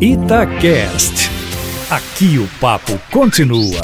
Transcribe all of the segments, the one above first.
Itacast. Aqui o papo continua.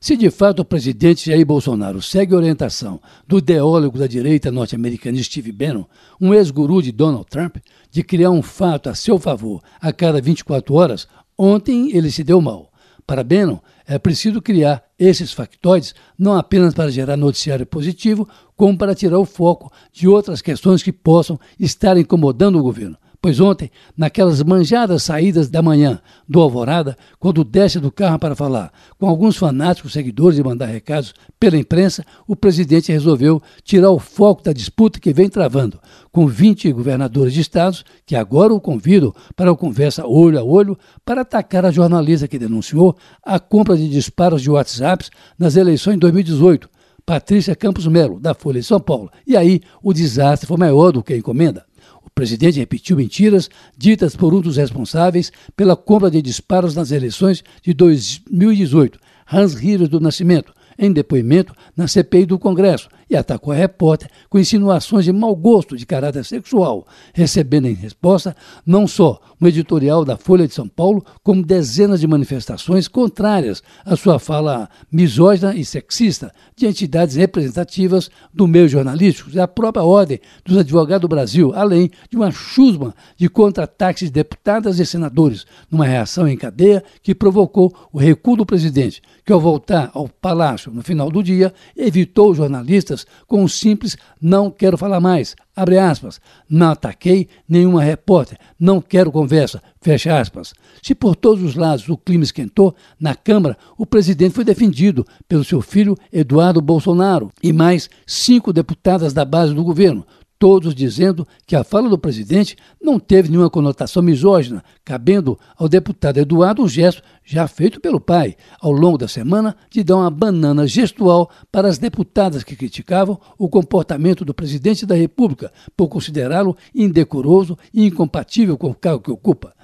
Se de fato o presidente Jair Bolsonaro segue a orientação do ideólogo da direita norte-americana Steve Bannon, um ex-guru de Donald Trump, de criar um fato a seu favor a cada 24 horas, ontem ele se deu mal. Para Bannon, é preciso criar esses factoides não apenas para gerar noticiário positivo, como para tirar o foco de outras questões que possam estar incomodando o governo. Pois ontem, naquelas manjadas saídas da manhã do Alvorada, quando desce do carro para falar com alguns fanáticos seguidores e mandar recados pela imprensa, o presidente resolveu tirar o foco da disputa que vem travando com 20 governadores de estados que agora o convidam para uma conversa olho a olho para atacar a jornalista que denunciou a compra de disparos de WhatsApps nas eleições de 2018. Patrícia Campos Melo, da Folha de São Paulo. E aí o desastre foi maior do que a encomenda. O presidente repetiu mentiras ditas por um dos responsáveis pela compra de disparos nas eleições de 2018, Hans Rios do Nascimento, em depoimento na CPI do Congresso e atacou a repórter com insinuações de mau gosto de caráter sexual, recebendo em resposta não só um editorial da Folha de São Paulo, como dezenas de manifestações contrárias à sua fala misógina e sexista de entidades representativas do meio jornalístico e da própria Ordem dos Advogados do Brasil, além de uma chusma de contra-ataques de deputadas e senadores, numa reação em cadeia que provocou o recuo do presidente, que ao voltar ao palácio no final do dia, evitou os jornalistas com um simples não quero falar mais. Abre aspas. Não ataquei nenhuma repórter. Não quero conversa. Fecha aspas. Se por todos os lados o clima esquentou, na Câmara o presidente foi defendido pelo seu filho Eduardo Bolsonaro e mais cinco deputadas da base do governo, todos dizendo que a fala do presidente não teve nenhuma conotação misógina, cabendo ao deputado Eduardo um gesto já feito pelo pai, ao longo da semana, de dar uma banana gestual para as deputadas que criticavam o comportamento do presidente da República por considerá-lo indecoroso e incompatível com o cargo que ocupa.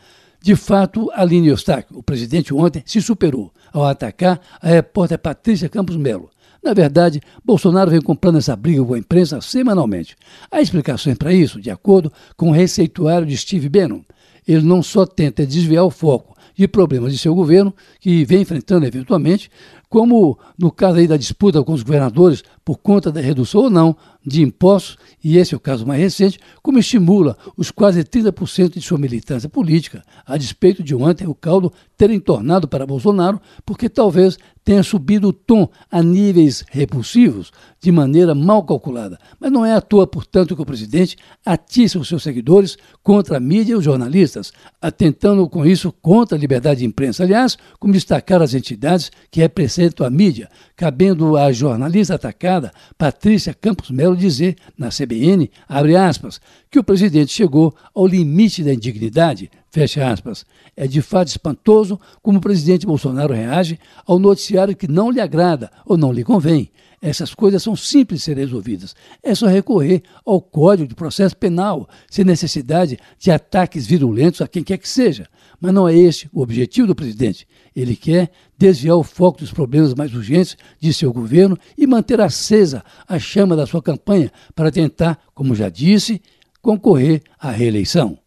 De fato, Aline Eustáquio, o presidente ontem, se superou ao atacar a repórter Patrícia Campos Melo. Na verdade, Bolsonaro vem comprando essa briga com a imprensa semanalmente. Há explicações para isso, de acordo com o receituário de Steve Bannon. Ele não só tenta desviar o foco de problemas de seu governo, que vem enfrentando eventualmente, como no caso aí da disputa com os governadores por conta da redução ou não de impostos, e esse é o caso mais recente, como estimula os quase 30% de sua militância política, a despeito de ontem o caldo ter entornado para Bolsonaro, porque talvez tenha subido o tom a níveis repulsivos de maneira mal calculada. Mas não é à toa, portanto, que o presidente atiça os seus seguidores contra a mídia e os jornalistas, atentando com isso contra liberdade de imprensa. Aliás, como destacar as entidades que representam a mídia, cabendo à jornalista atacada, Patrícia Campos Melo, dizer na CBN, abre aspas, que o presidente chegou ao limite da indignidade, fecha aspas. É de fato espantoso como o presidente Bolsonaro reage ao noticiário que não lhe agrada ou não lhe convém. Essas coisas são simples de ser resolvidas. É só recorrer ao Código de Processo Penal, sem necessidade de ataques virulentos a quem quer que seja. Mas não é este o objetivo do presidente. Ele quer desviar o foco dos problemas mais urgentes de seu governo e manter acesa a chama da sua campanha para tentar, como já disse, concorrer à reeleição.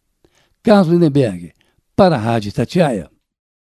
Carlos Lindenberg, para a Rádio Tatiaia.